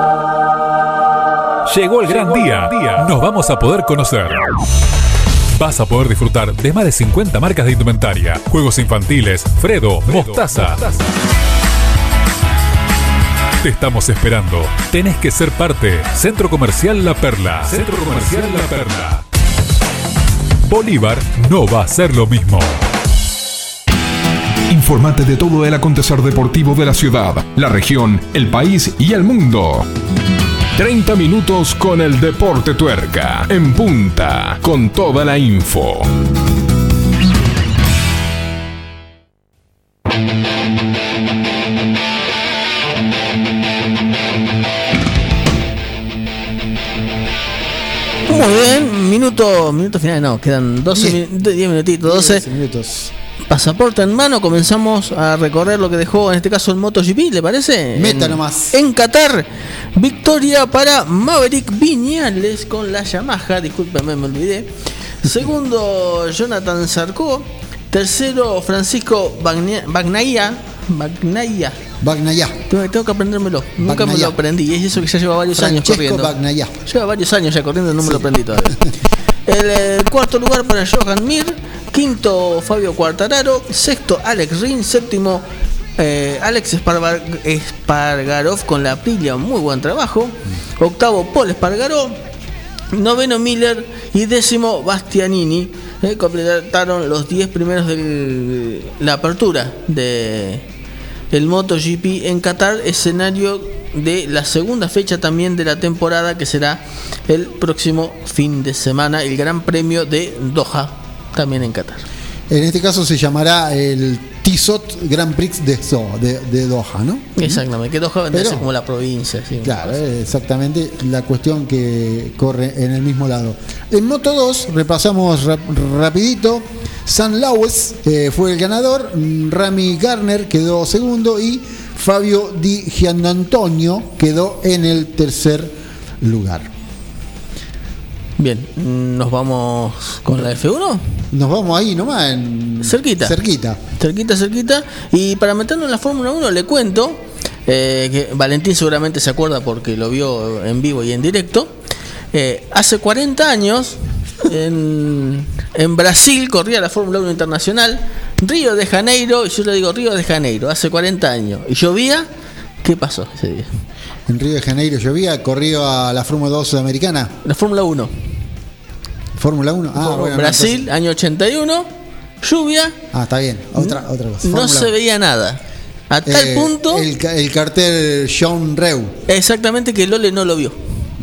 [SPEAKER 18] Llegó el gran día. Nos vamos a poder conocer. Vas a poder disfrutar de más de 50 marcas de indumentaria, juegos infantiles, Fredo, Mostaza. Te estamos esperando. Tenés que ser parte. Centro Comercial La Perla. Centro Comercial La Perla. Bolívar no va a ser lo mismo.
[SPEAKER 16] Informate de todo el acontecer deportivo de la ciudad, la región, el país y el mundo. 30 minutos con el Deporte Tuerca, en punta, con toda la info.
[SPEAKER 1] Muy bien, minuto, minuto final, no, quedan 12
[SPEAKER 2] Diez.
[SPEAKER 1] min- 10 minutitos, 12.
[SPEAKER 2] minutos.
[SPEAKER 1] Pasaporte en mano, comenzamos a recorrer lo que dejó en este caso el MotoGP, ¿le parece?
[SPEAKER 2] Meta
[SPEAKER 1] en,
[SPEAKER 2] nomás.
[SPEAKER 1] En Qatar, victoria para Maverick Viñales con la Yamaha, discúlpeme, me olvidé. Segundo, Jonathan Zarco. Tercero, Francisco Bagna- Bagnaia. Bagnaia.
[SPEAKER 2] Bagnaya.
[SPEAKER 1] Tengo, tengo que aprendérmelo. Nunca me
[SPEAKER 2] Bagnaia.
[SPEAKER 1] lo aprendí. Y es eso que ya lleva varios años corriendo.
[SPEAKER 2] Bagnaya.
[SPEAKER 1] Lleva varios años ya corriendo y no me lo aprendí todavía. El eh, cuarto lugar para Johan Mir. Quinto, Fabio Quartararo. Sexto, Alex Rin. Séptimo, eh, Alex Espargar- Espargarov con la Aprilia. Muy buen trabajo. Octavo, Paul Espargaró. Noveno, Miller. Y décimo, Bastianini. Eh, completaron los 10 primeros de la apertura de el MotoGP en Qatar, escenario de la segunda fecha también de la temporada que será el próximo fin de semana, el Gran Premio de Doha, también en Qatar.
[SPEAKER 2] En este caso se llamará el Tizot Grand Prix de, de Doha, ¿no?
[SPEAKER 1] Exactamente, que Doha vendría
[SPEAKER 2] Pero-
[SPEAKER 1] como la provincia. sí.
[SPEAKER 2] Claro, exactamente la cuestión que corre en el mismo lado. En Moto 2, repasamos rap- rapidito, San Laues eh, fue el ganador, mm, Rami Garner quedó segundo y Fabio Di Gianantonio quedó en el tercer lugar.
[SPEAKER 1] Bien, nos vamos con la F1.
[SPEAKER 2] Nos vamos ahí nomás, en
[SPEAKER 1] cerquita.
[SPEAKER 2] Cerquita.
[SPEAKER 1] Cerquita, cerquita. Y para meternos en la Fórmula 1 le cuento eh, que Valentín seguramente se acuerda porque lo vio en vivo y en directo. Eh, hace 40 años en, en Brasil corría la Fórmula 1 internacional. Río de Janeiro, y yo le digo Río de Janeiro, hace 40 años. Y llovía, ¿qué pasó ese día?
[SPEAKER 2] En Río de Janeiro llovía, corrió a la Fórmula 2 sudamericana.
[SPEAKER 1] La Fórmula 1.
[SPEAKER 2] Fórmula 1. Ah, bueno, no,
[SPEAKER 1] Brasil, año 81, lluvia,
[SPEAKER 2] ah, está bien. Otra, otra cosa.
[SPEAKER 1] no se
[SPEAKER 2] 1.
[SPEAKER 1] veía nada. A tal
[SPEAKER 2] Eh,
[SPEAKER 1] punto.
[SPEAKER 2] El, ca- el cartel John Reu.
[SPEAKER 1] Exactamente que Lole no lo vio.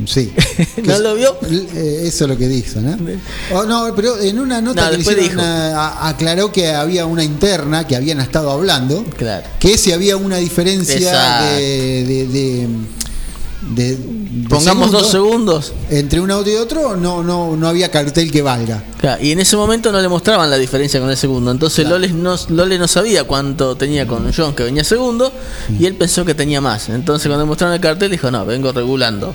[SPEAKER 2] Sí.
[SPEAKER 1] ¿No lo vio?
[SPEAKER 2] Eh, Eso es lo que dice, ¿no? Oh, no, pero en una nota
[SPEAKER 1] No,
[SPEAKER 2] que le
[SPEAKER 1] después
[SPEAKER 2] hicieron,
[SPEAKER 1] dijo.
[SPEAKER 2] a- aclaró que había una interna que habían estado hablando.
[SPEAKER 1] Claro.
[SPEAKER 2] Que si había una diferencia de, de- de- de
[SPEAKER 1] Pongamos dos segundos.
[SPEAKER 2] entre un auto y otro, no, no, no había cartel que valga.
[SPEAKER 1] Claro, y en ese momento no le mostraban la diferencia con el segundo. Entonces Lole, no, Lole no sabía cuánto tenía con John, que venía segundo, y él pensó que tenía más. Entonces cuando le mostraron el cartel dijo, no, vengo regulando.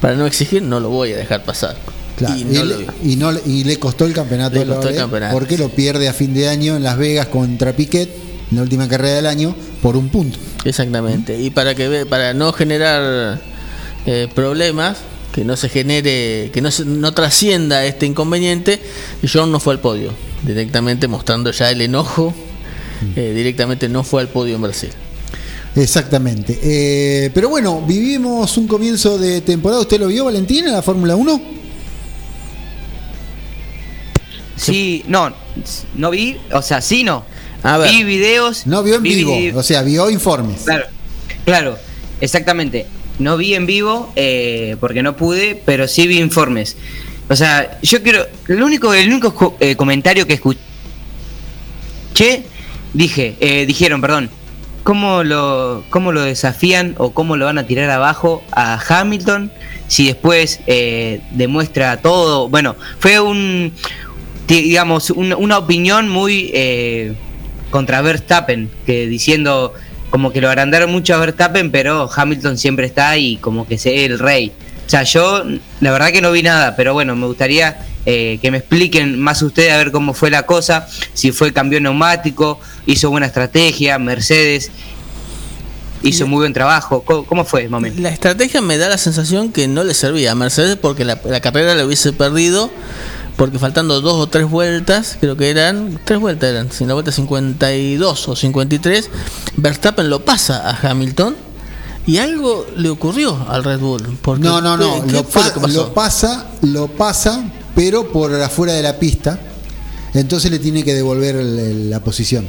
[SPEAKER 1] Para no exigir, no lo voy a dejar pasar.
[SPEAKER 2] Claro,
[SPEAKER 1] Y no
[SPEAKER 2] y no le- y le costó el campeonato,
[SPEAKER 1] Le costó el campeonato,
[SPEAKER 2] porque lo pierde a fin de año en Las Vegas contra Piquet, en la última carrera del año, por un punto.
[SPEAKER 1] Exactamente. Y para que para no generar eh, problemas, que no se genere, que no, se- no trascienda este inconveniente, John no fue al podio. Directamente mostrando ya el enojo, eh, directamente no fue al podio en Brasil.
[SPEAKER 2] Exactamente. Eh, pero bueno, vivimos un comienzo de temporada. ¿Usted lo vio, Valentina, la Fórmula 1?
[SPEAKER 3] Sí, no, no vi, o sea, sí no.
[SPEAKER 1] A ver.
[SPEAKER 3] Vi videos.
[SPEAKER 2] No vio en
[SPEAKER 3] vi
[SPEAKER 2] vivo, o sea, vio informes.
[SPEAKER 3] Claro, claro, exactamente. No vi en vivo eh, porque no pude, pero sí vi informes. O sea, yo quiero. El único, el único co- eh, comentario que escuché, dije, eh, dijeron, perdón, ¿cómo lo, cómo lo desafían o cómo lo van a tirar abajo a Hamilton si después eh, demuestra todo? Bueno, fue un, di- digamos, un- una opinión muy eh, contra Verstappen, que diciendo como que lo agrandaron mucho a Verstappen, pero Hamilton siempre está y como que es el rey. O sea, yo la verdad que no vi nada, pero bueno, me gustaría eh, que me expliquen más ustedes a ver cómo fue la cosa, si fue cambio neumático, hizo buena estrategia, Mercedes hizo muy buen trabajo, ¿cómo, cómo fue, mami?
[SPEAKER 1] La estrategia me da la sensación que no le servía a Mercedes porque la, la carrera la hubiese perdido porque faltando dos o tres vueltas, creo que eran, tres vueltas eran, sin la vuelta 52 o 53, Verstappen lo pasa a Hamilton y algo le ocurrió al Red Bull. Porque
[SPEAKER 2] No, no, no.
[SPEAKER 1] ¿qué
[SPEAKER 2] Lo, pa-
[SPEAKER 1] lo
[SPEAKER 2] lo pasa, lo pasa, pero por afuera de la pista. Entonces le tiene que devolver la posición.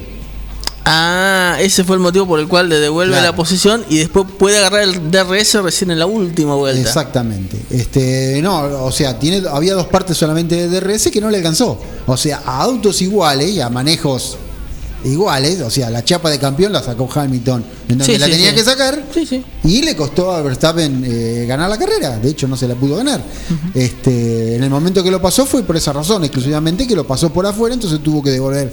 [SPEAKER 1] Ah, ese fue el motivo por el cual le devuelve
[SPEAKER 2] Claro.
[SPEAKER 1] la posición y después puede agarrar el DRS recién en la última vuelta.
[SPEAKER 2] Exactamente. Este, no, o sea, tiene, había dos partes solamente de DRS que no le alcanzó. O sea, a autos iguales y a manejos iguales, o sea, la chapa de campeón la sacó Hamilton, en donde
[SPEAKER 1] Sí,
[SPEAKER 2] la
[SPEAKER 1] sí,
[SPEAKER 2] tenía
[SPEAKER 1] sí.
[SPEAKER 2] que sacar. Y le costó a Verstappen eh, ganar la carrera. De hecho, no se la pudo ganar. este, en el momento que lo pasó fue por esa razón, exclusivamente que lo pasó por afuera, entonces tuvo que devolver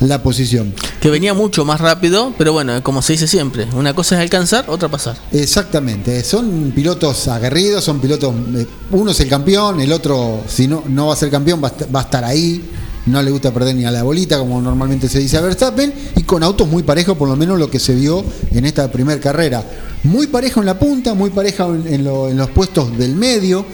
[SPEAKER 2] la posición.
[SPEAKER 1] Que venía mucho más rápido, pero bueno, como se dice siempre, una cosa es alcanzar, otra pasar.
[SPEAKER 2] Exactamente, son pilotos aguerridos, son pilotos, eh, uno es el campeón, el otro, si no, no va a ser campeón, va a estar ahí, no le gusta perder ni a la bolita, como normalmente se dice a Verstappen, y con autos muy parejos, por lo menos lo que se vio en esta primera carrera. Muy parejo en la punta, muy pareja en, en lo- en los puestos del medio,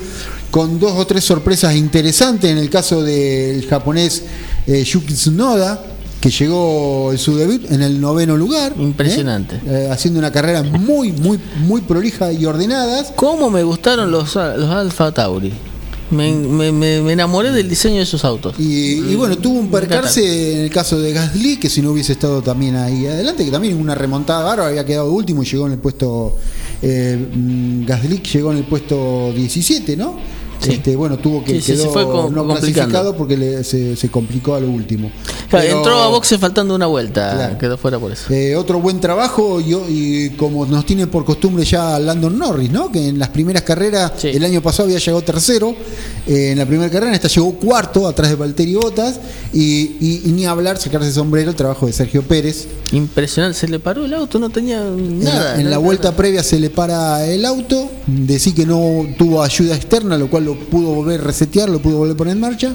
[SPEAKER 2] con dos o tres sorpresas interesantes, en el caso del japonés eh, Yuki Tsunoda, que llegó en su debut en el noveno lugar.
[SPEAKER 1] Impresionante.
[SPEAKER 2] ¿eh? Eh, haciendo una carrera muy, muy, muy prolija y ordenada.
[SPEAKER 1] ¿Cómo me gustaron los, los Alfa Tauri? Me, me- me- enamoré del diseño de esos autos.
[SPEAKER 2] Y, y bueno, tuvo un percance en el caso de Gasly, que si no hubiese estado también ahí adelante, que también una remontada bárbara, había quedado último y llegó en el puesto. Eh, mm, Gasly llegó en el puesto 17, ¿no?
[SPEAKER 1] Sí.
[SPEAKER 2] Este, bueno, tuvo que
[SPEAKER 1] Sí,
[SPEAKER 2] quedó
[SPEAKER 1] se fue com-
[SPEAKER 2] no clasificado porque le- se, se complicó a lo último.
[SPEAKER 1] Claro,
[SPEAKER 2] Pero-
[SPEAKER 1] entró a boxe faltando una vuelta,
[SPEAKER 2] Claro.
[SPEAKER 1] quedó fuera por eso.
[SPEAKER 2] Eh, otro buen trabajo y, y como nos tiene por costumbre ya Landon Norris, ¿no? Que en las primeras carreras, el año pasado había llegado tercero, eh, en la primera carrera, en esta llegó cuarto, atrás de Valtteri Bottas, y, y- y ni hablar, sacarse el sombrero, el trabajo de Sergio Pérez.
[SPEAKER 1] Impresionante, se le paró el auto, no tenía
[SPEAKER 2] En
[SPEAKER 1] nada.
[SPEAKER 2] en la
[SPEAKER 1] nada,
[SPEAKER 2] vuelta previa se le para el auto, decir que no tuvo ayuda externa, lo cual lo pudo volver a resetear, lo pudo volver a poner en marcha,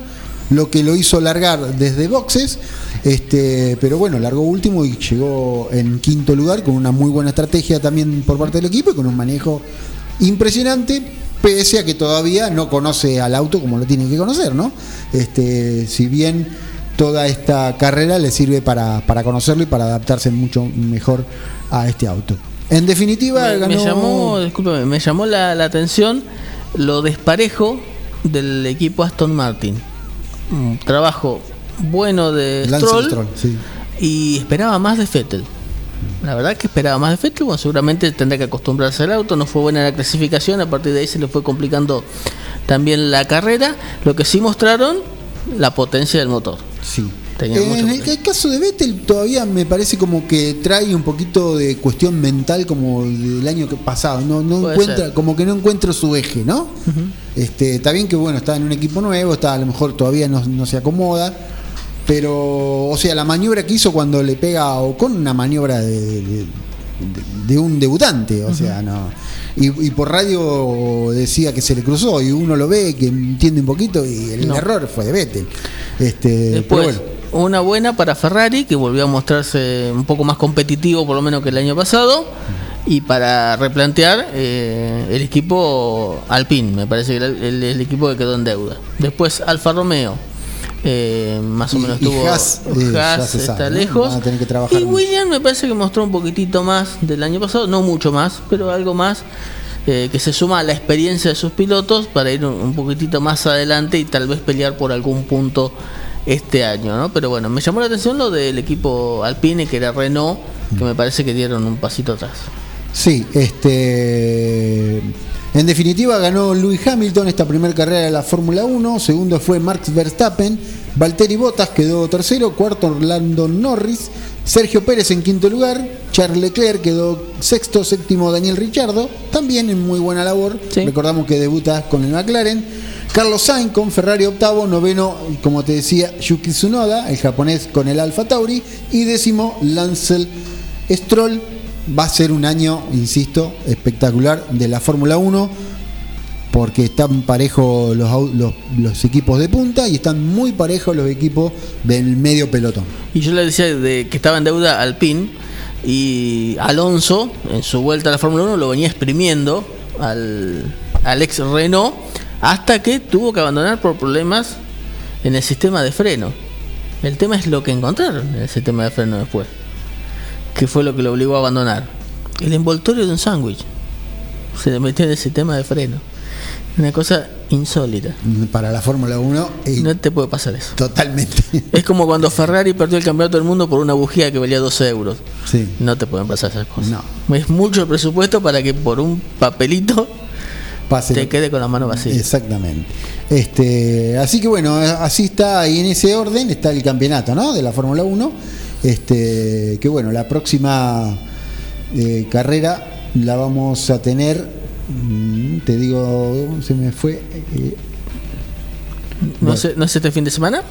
[SPEAKER 2] lo que lo hizo largar desde boxes, este, pero bueno, largó último y llegó en quinto lugar con una muy buena estrategia también por parte del equipo y con un manejo impresionante, pese a que todavía no conoce al auto como lo tiene que conocer, ¿no? Este, si bien toda esta carrera le sirve para, para conocerlo y para adaptarse mucho mejor a este auto. En definitiva,
[SPEAKER 1] Me,
[SPEAKER 2] ganó.
[SPEAKER 1] me llamó, me llamó la, la atención lo desparejo del equipo Aston Martin. Un trabajo bueno de
[SPEAKER 2] Lance
[SPEAKER 1] Stroll
[SPEAKER 2] Stroll, sí.
[SPEAKER 1] y esperaba más de Fettel. La verdad que esperaba más de Vettel, bueno, seguramente tendrá que acostumbrarse al auto, no fue buena la clasificación, a partir de ahí se le fue complicando también la carrera, lo que sí mostraron la potencia del motor.
[SPEAKER 2] Sí. En el, el, caso de Vettel todavía me parece como que trae un poquito de cuestión mental como del año pasado, no, no encuentra, como que no encuentra su eje, ¿no? este, está bien que bueno, está en un equipo nuevo, está a lo mejor todavía no, no se acomoda, pero, o sea, la maniobra que hizo cuando le pega o con una maniobra de, de, un debutante, o sea, no. Y, por radio decía que se le cruzó y uno lo ve, que entiende un poquito y el error fue de Vettel. Este,
[SPEAKER 1] Después, una buena para Ferrari, que volvió a mostrarse un poco más competitivo por lo menos que el año pasado. Y para replantear eh, el equipo Alpine, me parece que era el, el equipo que quedó en deuda. Después Alfa Romeo, eh, más o menos tuvo
[SPEAKER 2] Haas, eh,
[SPEAKER 1] está lejos y William me parece que mostró un poquitito más del año pasado no mucho más pero algo más eh, que se suma a la experiencia de sus pilotos para ir un, poquitito más adelante y tal vez pelear por algún punto este año no pero bueno me llamó la atención lo del equipo Alpine que era Renault que me parece que dieron un pasito atrás
[SPEAKER 2] sí este en definitiva, ganó Lewis Hamilton esta primera carrera de la Fórmula 1. Segundo fue Max Verstappen. Valtteri Bottas quedó tercero. Cuarto, Orlando Norris. Sergio Pérez en quinto lugar. Charles Leclerc quedó sexto. Séptimo, Daniel Ricciardo. También en muy buena labor. Recordamos que debuta con el McLaren. Carlos Sainz con Ferrari octavo, noveno, como te decía, Yuki Tsunoda, el japonés con el Alfa Tauri, y décimo, Lancel Stroll va a ser un año, insisto, espectacular de la Fórmula 1 porque están parejos los, equipos de punta y están muy parejos los equipos del medio pelotón.
[SPEAKER 1] Y yo le decía de que estaba en deuda Alpine y Alonso en su vuelta a la Fórmula 1 lo venía exprimiendo al, al ex Renault hasta que tuvo que abandonar por problemas en el sistema de freno. El tema es lo que encontraron en el sistema de freno después que fue lo que lo obligó a abandonar. El envoltorio de un sándwich. Se le metió en el sistema de freno. Una cosa insólita.
[SPEAKER 2] Para la Fórmula 1.
[SPEAKER 1] No te puede pasar eso.
[SPEAKER 2] Totalmente.
[SPEAKER 1] Es como cuando Ferrari perdió el campeonato del mundo por una bujía que valía 12 euros.
[SPEAKER 2] Sí.
[SPEAKER 1] No te pueden pasar esas cosas. No. Es mucho el presupuesto para que por un papelito te quede con la mano vacía.
[SPEAKER 2] Exactamente. Este, así que bueno, así está, y en ese orden está el campeonato ¿no? de la Fórmula 1 este, que bueno, la próxima eh, carrera la vamos a tener, te digo, se me fue. Eh,
[SPEAKER 1] ¿No, sé, ¿No es este fin de semana?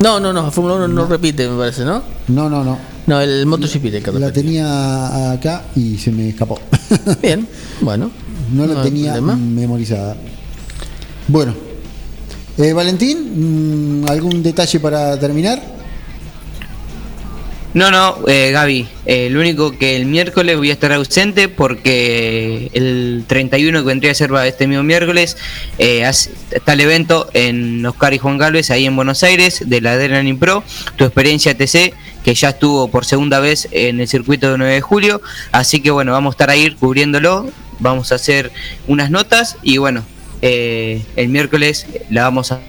[SPEAKER 1] No, no, no, Fórmula 1 no. repite, me parece, ¿no?
[SPEAKER 2] No, no, no.
[SPEAKER 1] No, el MotoGP.
[SPEAKER 2] La, la tenía acá y se me escapó.
[SPEAKER 1] Bien, bueno.
[SPEAKER 2] No la tenía memorizada. Bueno, eh, Valentín, mm, ¿algún detalle para terminar?
[SPEAKER 3] No, no, eh, Gaby, eh, lo único que el miércoles voy a estar ausente porque el 31 que vendría a ser este mismo miércoles eh, está el evento en Oscar y Juan Galvez ahí en Buenos Aires de la Adrenaline Pro, tu experiencia TC que ya estuvo por segunda vez en el circuito de 9 de julio, así que bueno, vamos a estar ahí cubriéndolo, vamos a hacer unas notas y bueno, eh, el miércoles la vamos a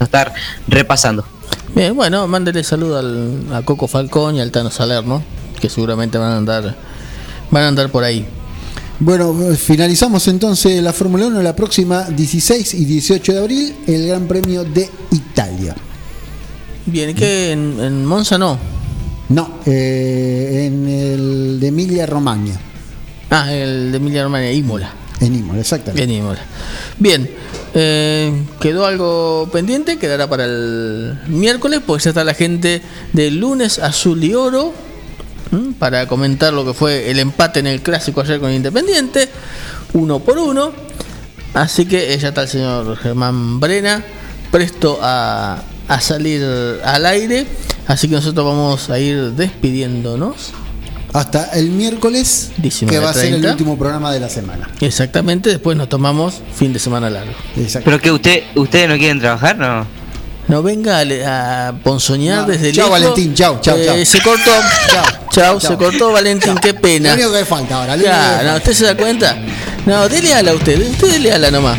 [SPEAKER 3] estar repasando.
[SPEAKER 1] Bien, bueno, mándele saludo al, a Coco Falcón y al Tano Salerno, que seguramente van a andar, van a andar por ahí.
[SPEAKER 2] Bueno, finalizamos entonces la Fórmula 1 la próxima 16 y 18 de abril, el Gran Premio de Italia.
[SPEAKER 1] Bien, que en, en, Monza no?
[SPEAKER 2] No, eh, en el de Emilia Romagna.
[SPEAKER 1] Ah, el de Emilia Romagna, Imola.
[SPEAKER 2] En exactamente.
[SPEAKER 1] En. Bien, eh, quedó algo pendiente, quedará para el miércoles, porque ya está la gente del lunes azul y oro para comentar lo que fue el empate en el clásico ayer con Independiente, uno por uno. Así que ya está el señor Germán Brena presto a, a salir al aire. Así que nosotros vamos a ir despidiéndonos
[SPEAKER 2] hasta el miércoles, que va a ser el último programa de la semana.
[SPEAKER 1] Exactamente, después nos tomamos fin de semana largo.
[SPEAKER 3] Pero que usted, ustedes no quieren trabajar, ¿no?
[SPEAKER 1] No venga a, ponzoñar desde
[SPEAKER 2] chao, Valentín, chao, chao,
[SPEAKER 1] eh, Se cortó. chao, chao, se cortó Valentín, qué pena.
[SPEAKER 2] Lo único que falta ahora.
[SPEAKER 1] Ya, no, ¿usted se da cuenta? No, dele ala a usted, usted dele ala nomás.